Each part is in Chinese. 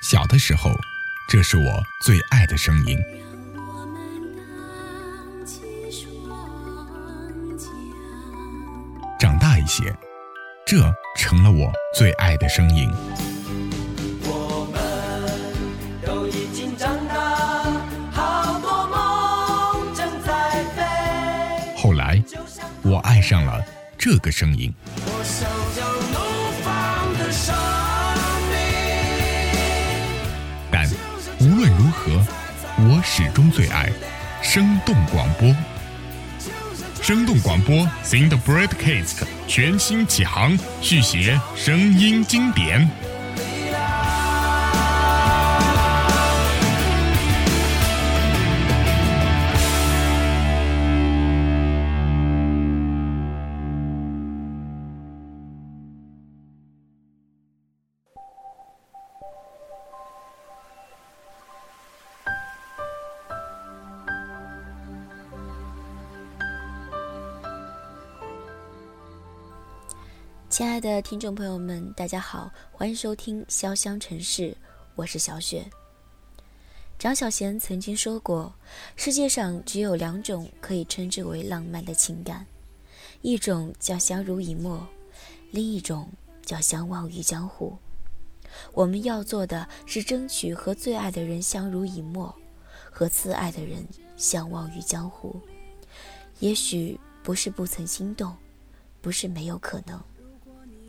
小的时候，这是我最爱的声音。长大一些，这成了我最爱的声音。我们都已经长大，好多梦正在飞。后来，我爱上了这个声音。和，我始终最爱生动广播。生动广播 Sing the Broadcast 全新启航，续写声音经典。爱的听众朋友们，大家好，欢迎收听《潇湘城市》，我是小雪。张小娴曾经说过，世界上只有两种可以称之为浪漫的情感，一种叫相濡以沫，另一种叫相忘于江湖。我们要做的是争取和最爱的人相濡以沫，和挚爱的人相忘于江湖。也许不是不曾心动，不是没有可能。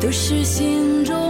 都是心中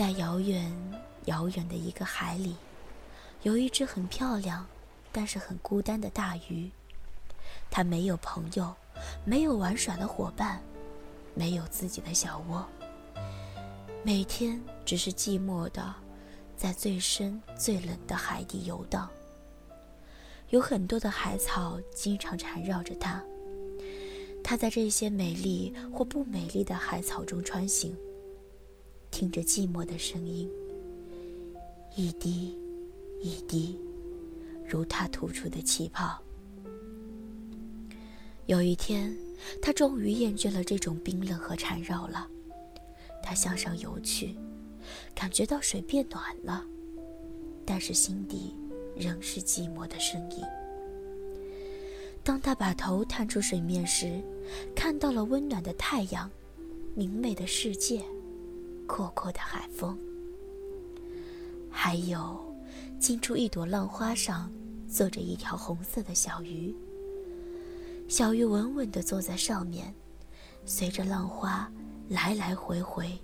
在遥远遥远的一个海里，有一只很漂亮，但是很孤单的大鱼。它没有朋友，没有玩耍的伙伴，没有自己的小窝。每天只是寂寞的，在最深最冷的海底游荡。有很多的海草经常缠绕着它，它在这些美丽或不美丽的海草中穿行，听着寂寞的声音，一滴一滴，如他吐出的气泡。有一天，他终于厌倦了这种冰冷和缠绕了，他向上游去，感觉到水变暖了，但是心底。仍是寂寞的声音。当他把头探出水面时，看到了温暖的太阳、明媚的世界、阔阔的海风，还有近处一朵浪花上坐着一条红色的小鱼。小鱼稳稳地坐在上面，随着浪花来来回回，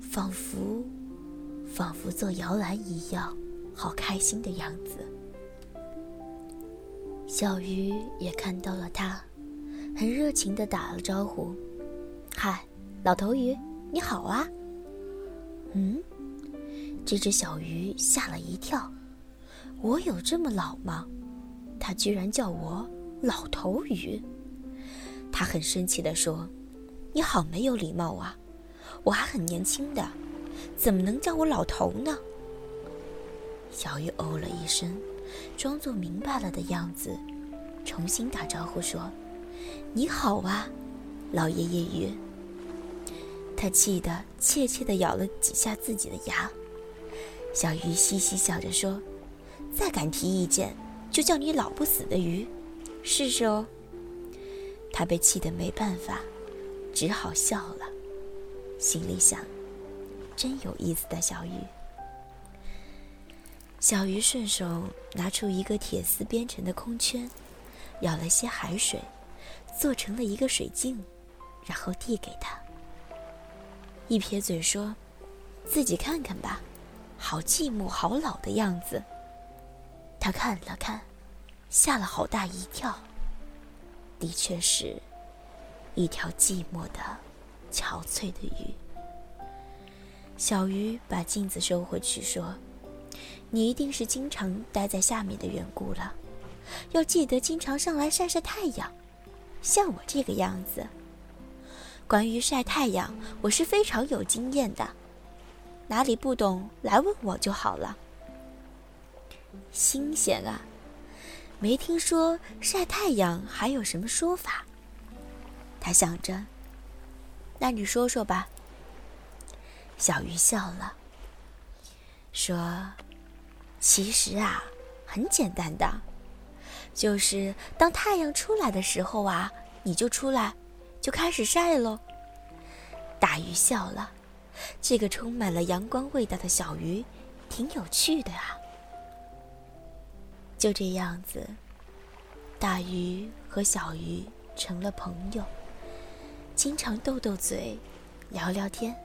仿佛，仿佛做摇篮一样。好开心的样子。小鱼也看到了他，很热情地打了招呼：“嗨，老头鱼，你好啊！”嗯，这只小鱼吓了一跳：“我有这么老吗？”他居然叫我老头鱼。他很生气地说：“你好没有礼貌啊！我还很年轻的，怎么能叫我老头呢？”小鱼哦了一声，装作明白了的样子，重新打招呼说：“你好啊，老爷爷鱼。”他气得怯怯地咬了几下自己的牙。小鱼嘻嘻笑着说：“再敢提意见，就叫你老不死的鱼，试试哦。”他被气得没办法，只好笑了，心里想：“真有意思的小鱼。”小鱼顺手拿出一个铁丝编成的空圈，舀了些海水，做成了一个水镜，然后递给他。一撇嘴说：“自己看看吧，好寂寞，好老的样子。”他看了看，吓了好大一跳。的确是一条寂寞的、憔悴的鱼。小鱼把镜子收回去说。你一定是经常待在下面的缘故了，要记得经常上来晒晒太阳，像我这个样子。关于晒太阳，我是非常有经验的，哪里不懂来问我就好了。新鲜啊，没听说晒太阳还有什么说法。他想着，那你说说吧。小鱼笑了，说。其实啊，很简单的，就是当太阳出来的时候啊，你就出来，就开始晒喽。大鱼笑了，这个充满了阳光味道的小鱼，挺有趣的啊。就这样子，大鱼和小鱼成了朋友，经常斗斗嘴，聊聊天。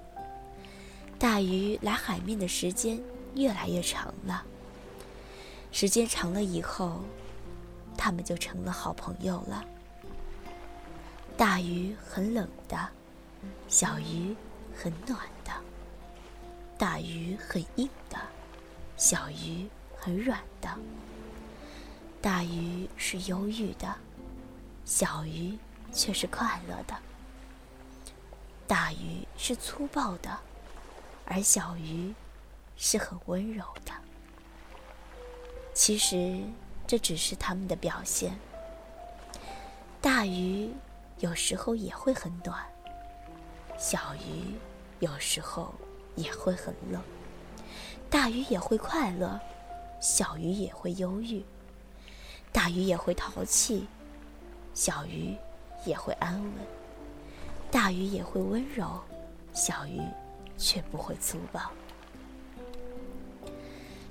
大鱼来海面的时间越来越长了。时间长了以后，他们就成了好朋友了。大鱼很冷的，小鱼很暖的；大鱼很硬的，小鱼很软的；大鱼是忧郁的，小鱼却是快乐的；大鱼是粗暴的，而小鱼是很温柔的。其实，这只是他们的表现。大鱼有时候也会很短，小鱼有时候也会很冷。大鱼也会快乐，小鱼也会忧郁。大鱼也会淘气，小鱼也会安稳。大鱼也会温柔，小鱼却不会粗暴。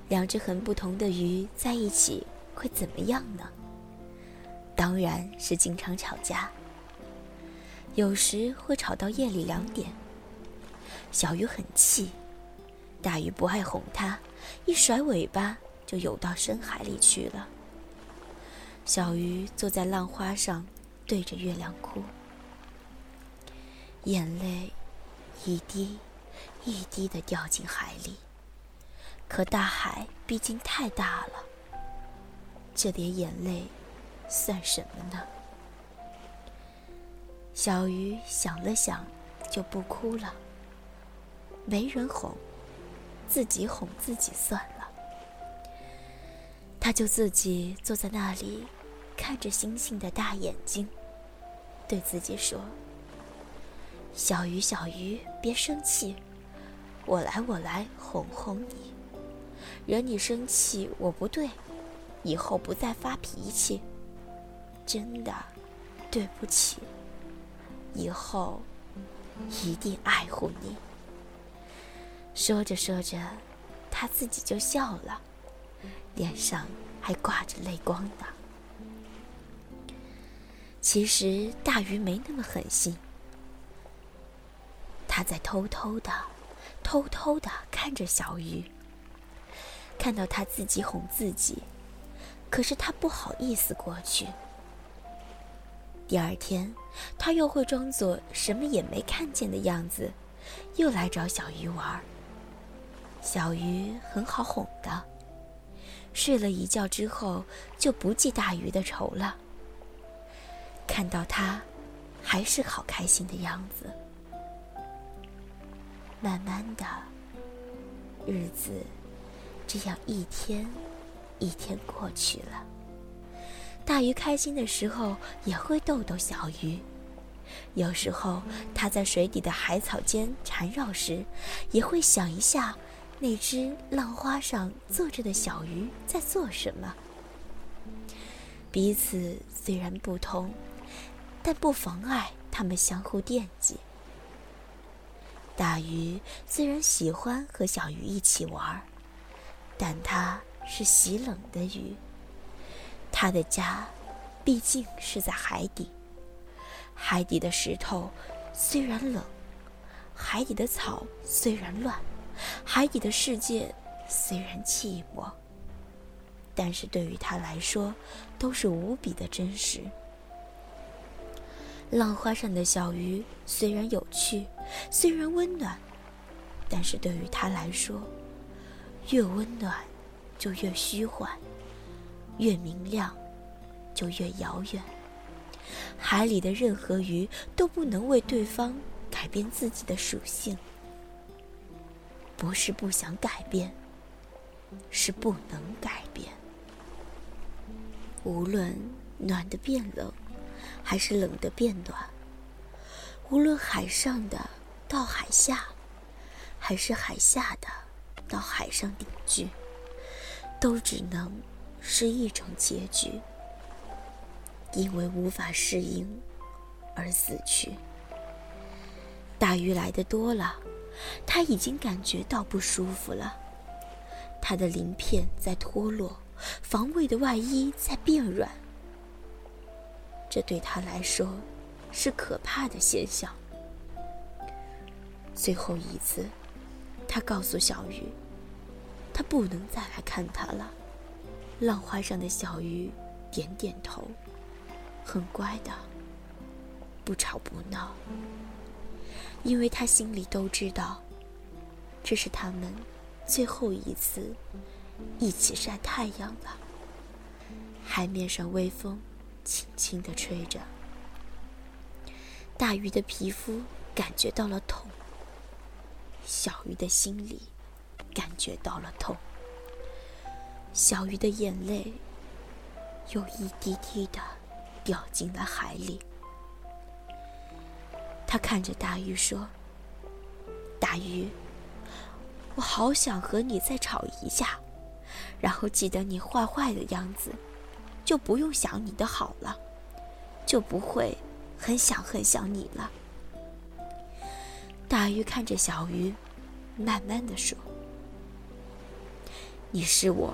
两只很不同的鱼在一起会怎么样呢？当然是经常吵架，有时会吵到夜里两点。小鱼很气，大鱼不爱哄它，一甩尾巴就游到深海里去了。小鱼坐在浪花上，对着月亮哭，眼泪一滴一滴的掉进海里。可大海毕竟太大了，这点眼泪算什么呢？小鱼想了想，就不哭了。没人哄，自己哄自己算了。他就自己坐在那里，看着星星的大眼睛，对自己说：“小鱼，小鱼，别生气，我来，我来哄哄你。惹你生气，我不对，以后不再发脾气。真的，对不起。”以后一定爱护你。说着说着，他自己就笑了，脸上还挂着泪光呢。其实大鱼没那么狠心，他在偷偷的、偷偷的看着小鱼，看到他自己哄自己，可是他不好意思过去。第二天，他又会装作什么也没看见的样子，又来找小鱼玩。小鱼很好哄的，睡了一觉之后就不记大鱼的仇了。看到他，还是好开心的样子。慢慢的，日子这样一天一天过去了。大鱼开心的时候也会逗逗小鱼，有时候它在水底的海草间缠绕时，也会想一下那只浪花上坐着的小鱼在做什么。彼此虽然不同，但不妨碍他们相互惦记。大鱼虽然喜欢和小鱼一起玩，但它是喜冷的鱼。他的家，毕竟是在海底。海底的石头虽然冷，海底的草虽然乱，海底的世界虽然寂寞，但是对于他来说，都是无比的真实。浪花上的小鱼虽然有趣，虽然温暖，但是对于他来说，越温暖就越虚幻。越明亮，就越遥远。海里的任何鱼都不能为对方改变自己的属性，不是不想改变，是不能改变。无论暖的变冷，还是冷的变暖；无论海上的到海下，还是海下的到海上定居，都只能。是一种结局，因为无法适应而死去。大鱼来的多了，他已经感觉到不舒服了。他的鳞片在脱落，防卫的外衣在变软。这对他来说是可怕的现象。最后一次，他告诉小鱼，他不能再来看他了。浪花上的小鱼点点头，很乖的，不吵不闹，因为他心里都知道，这是他们最后一次一起晒太阳了。海面上微风轻轻地吹着，大鱼的皮肤感觉到了痛，小鱼的心里感觉到了痛。小鱼的眼泪又一滴滴的掉进了海里。他看着大鱼说：“大鱼，我好想和你再吵一架，然后记得你坏坏的样子，就不用想你的好了，就不会很想很想你了。”大鱼看着小鱼，慢慢的说：“你是我。”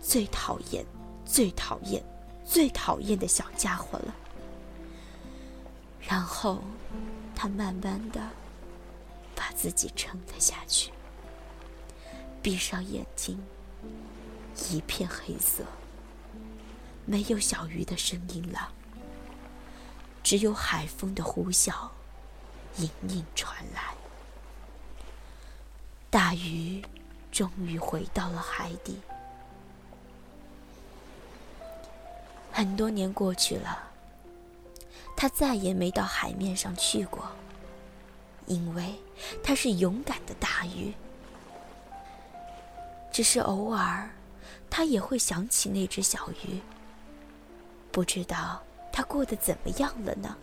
最讨厌、最讨厌、最讨厌的小家伙了。然后，他慢慢的把自己撑了下去，闭上眼睛，一片黑色，没有小鱼的声音了，只有海风的呼啸，隐隐传来。大鱼终于回到了海底。很多年过去了，他再也没到海面上去过，因为他是勇敢的大鱼。只是偶尔，他也会想起那只小鱼。不知道他过得怎么样了呢？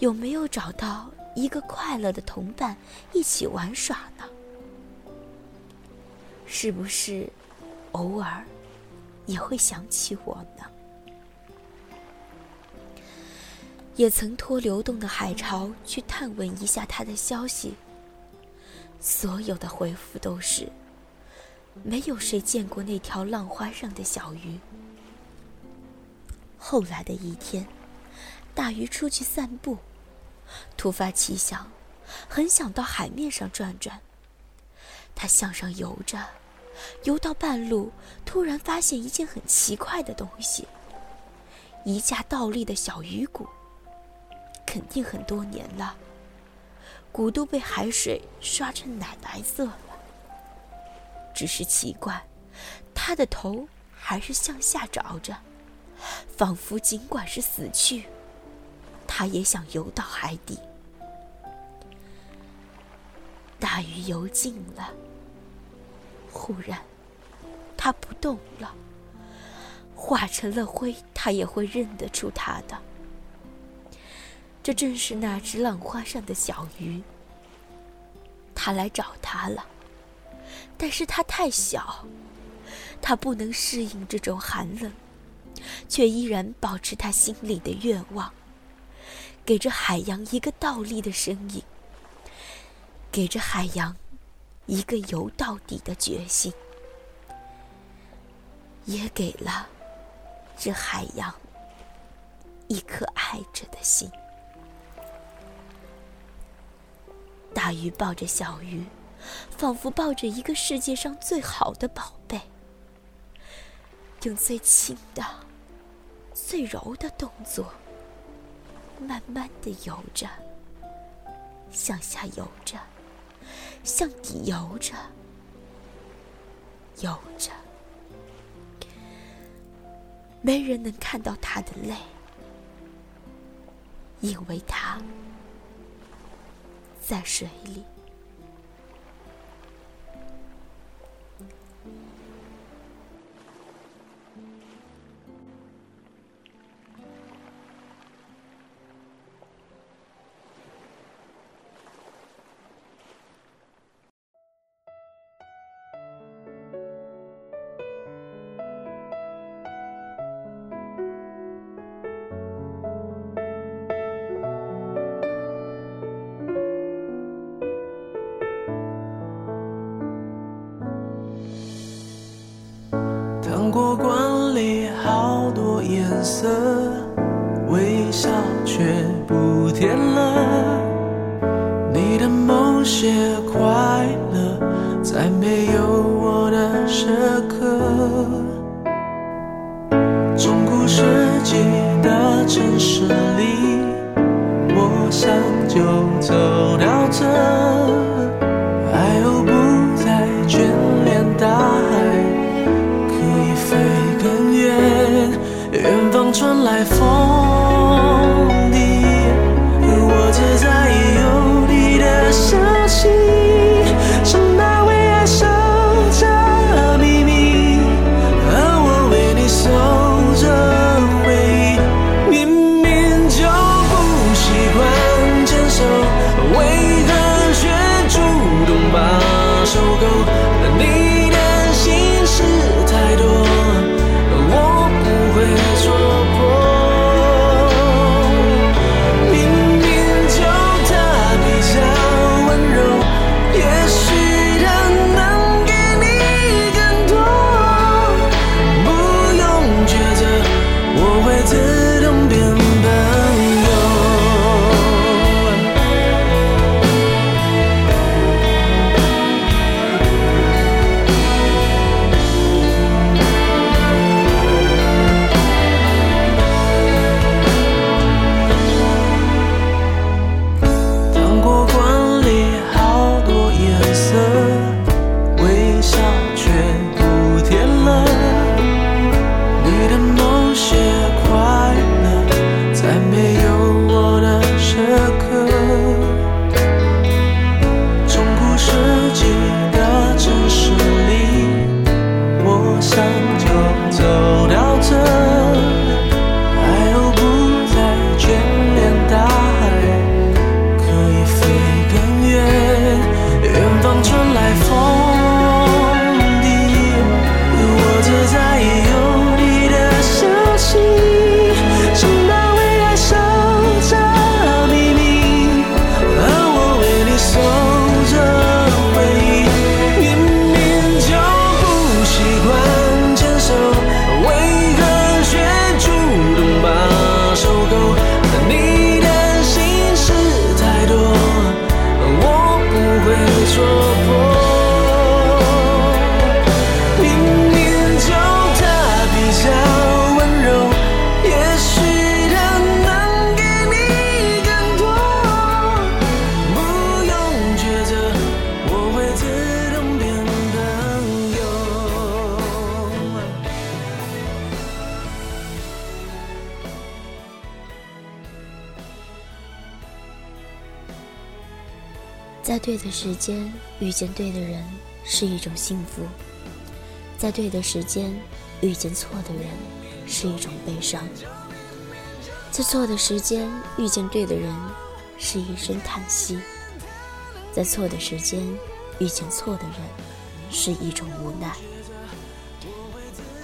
有没有找到一个快乐的同伴一起玩耍呢？是不是偶尔也会想起我呢？也曾托流动的海潮去探问一下他的消息，所有的回复都是：没有谁见过那条浪花上的小鱼。后来的一天，大鱼出去散步，突发奇想，很想到海面上转转。他向上游着，游到半路，突然发现一件很奇怪的东西——一架倒立的小鱼骨。肯定很多年了，骨都被海水刷成奶白色了。只是奇怪，他的头还是向下着着，仿佛尽管是死去，他也想游到海底。大鱼游近了，忽然，它不动了，化成了灰，他也会认得出它的。这正是那只浪花上的小鱼。它来找他了，但是它太小，它不能适应这种寒冷，却依然保持他心里的愿望，给这海洋一个倒立的身影，给这海洋一个游到底的决心，也给了这海洋一颗爱着的心。大鱼抱着小鱼，仿佛抱着一个世界上最好的宝贝，用最轻的、最柔的动作，慢慢的游着，向下游着，向底游着，游着，没人能看到他的泪，因为他。在水里。果罐里好多颜色，微笑却不甜了。你的某些快乐，在没有我的时刻。中古世纪的城市里，我想就走到这，春来风。对的时间遇见对的人是一种幸福，在对的时间遇见错的人是一种悲伤，在错的时间遇见对的人是一声叹息，在错的时间遇见错的人是一种无奈。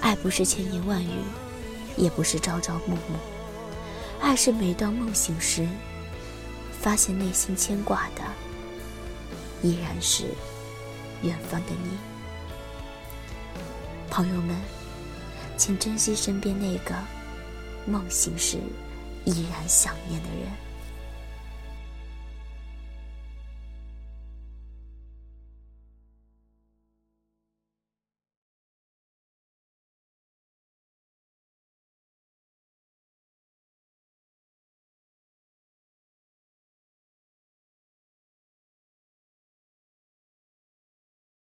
爱不是千言万语，也不是朝朝暮暮，爱是每当梦醒时，发现内心牵挂的依然是远方的你。朋友们，请珍惜身边那个梦醒时依然想念的人。